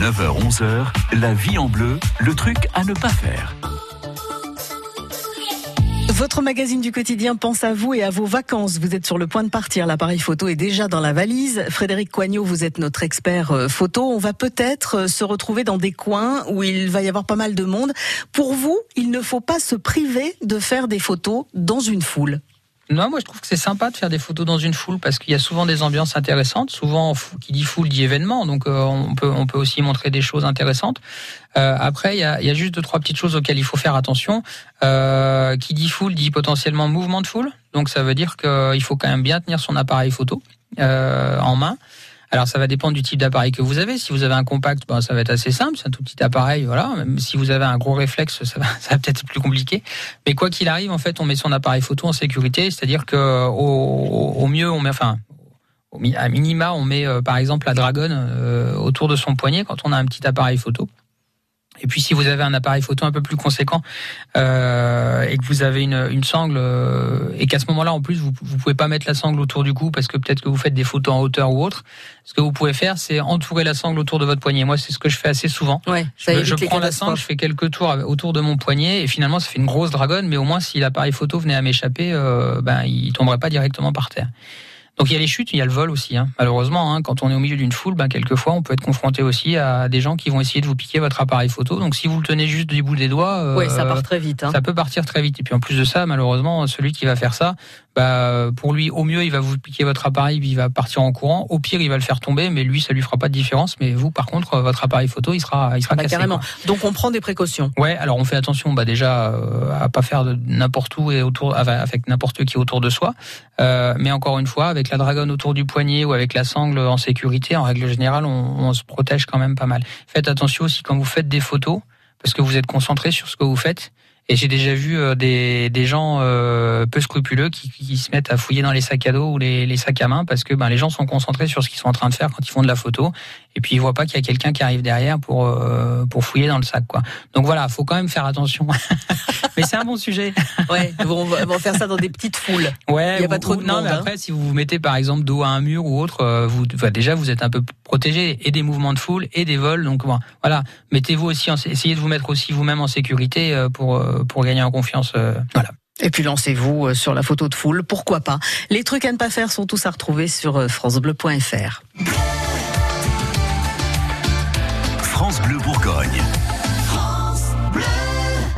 9h-11h, la vie en bleu, le truc à ne pas faire. Votre magazine du quotidien pense à vous et à vos vacances. Vous êtes sur le point de partir. L'appareil photo est déjà dans la valise. Frédéric Coignot, vous êtes notre expert euh, photo. On va peut-être euh, se retrouver dans des coins où il va y avoir pas mal de monde. Pour vous, il ne faut pas se priver de faire des photos dans une foule. Non, moi je trouve que c'est sympa de faire des photos dans une foule parce qu'il y a souvent des ambiances intéressantes. Souvent, qui dit foule dit événement, donc euh, on peut on peut aussi montrer des choses intéressantes. Euh, après, il y a, y a, juste deux trois petites choses auxquelles il faut faire attention. Euh, qui dit foule dit potentiellement mouvement de foule, donc ça veut dire qu'il faut quand même bien tenir son appareil photo en main. Alors ça va dépendre du type d'appareil que vous avez. Si vous avez un compact, ben, ça va être assez simple, c'est un tout petit appareil, voilà. Si vous avez un gros réflexe, ça va, peut-être être plus compliqué. Mais quoi qu'il arrive, en fait, on met son appareil photo en sécurité, c'est-à-dire que au, au, mieux, on met, enfin, à minima, on met euh, par exemple la dragonne euh, autour de son poignet quand on a un petit appareil photo. Et puis si vous avez un appareil photo un peu plus conséquent euh, et que vous avez une, une sangle euh, et qu'à ce moment-là en plus vous vous pouvez pas mettre la sangle autour du cou parce que peut-être que vous faites des photos en hauteur ou autre. Ce que vous pouvez faire, c'est entourer la sangle autour de votre poignet. Moi, c'est ce que je fais assez souvent. Ouais, je, je prends la sangle, je fais quelques tours autour de mon poignet et finalement ça fait une grosse dragonne. Mais au moins, si l'appareil photo venait à m'échapper, euh, ben il tomberait pas directement par terre. Donc il y a les chutes, il y a le vol aussi. Hein. Malheureusement, hein, quand on est au milieu d'une foule, ben, quelquefois on peut être confronté aussi à des gens qui vont essayer de vous piquer votre appareil photo. Donc si vous le tenez juste du bout des doigts, euh, ouais, ça part très vite. Hein. Ça peut partir très vite. Et puis en plus de ça, malheureusement, celui qui va faire ça, bah, pour lui, au mieux, il va vous piquer votre appareil, il va partir en courant. Au pire, il va le faire tomber, mais lui, ça lui fera pas de différence. Mais vous, par contre, votre appareil photo, il sera, il sera bah, cassé. Carrément. Quoi. Donc on prend des précautions. Ouais, alors on fait attention, bah déjà euh, à pas faire de n'importe où et autour, avec n'importe qui autour de soi. Euh, mais encore une fois, avec la dragonne autour du poignet ou avec la sangle en sécurité, en règle générale, on, on se protège quand même pas mal. Faites attention aussi quand vous faites des photos, parce que vous êtes concentré sur ce que vous faites. Et j'ai déjà vu euh, des, des gens euh, peu scrupuleux qui, qui, se mettent à fouiller dans les sacs à dos ou les, les sacs à main parce que ben, les gens sont concentrés sur ce qu'ils sont en train de faire quand ils font de la photo et puis ils voient pas qu'il y a quelqu'un qui arrive derrière pour euh, pour fouiller dans le sac quoi. Donc voilà, faut quand même faire attention. mais c'est un bon sujet. Ouais, on va, on va, faire ça dans des petites foules. Ouais. Il y a pas trop de non, monde, mais après, hein. si vous vous mettez par exemple dos à un mur ou autre, euh, vous enfin, déjà vous êtes un peu protégé et des mouvements de foule et des vols. Donc bon, voilà, mettez-vous aussi, en, essayez de vous mettre aussi vous-même en sécurité euh, pour pour gagner en confiance. Euh, voilà. Et puis lancez-vous sur la photo de foule, pourquoi pas. Les trucs à ne pas faire sont tous à retrouver sur francebleu.fr.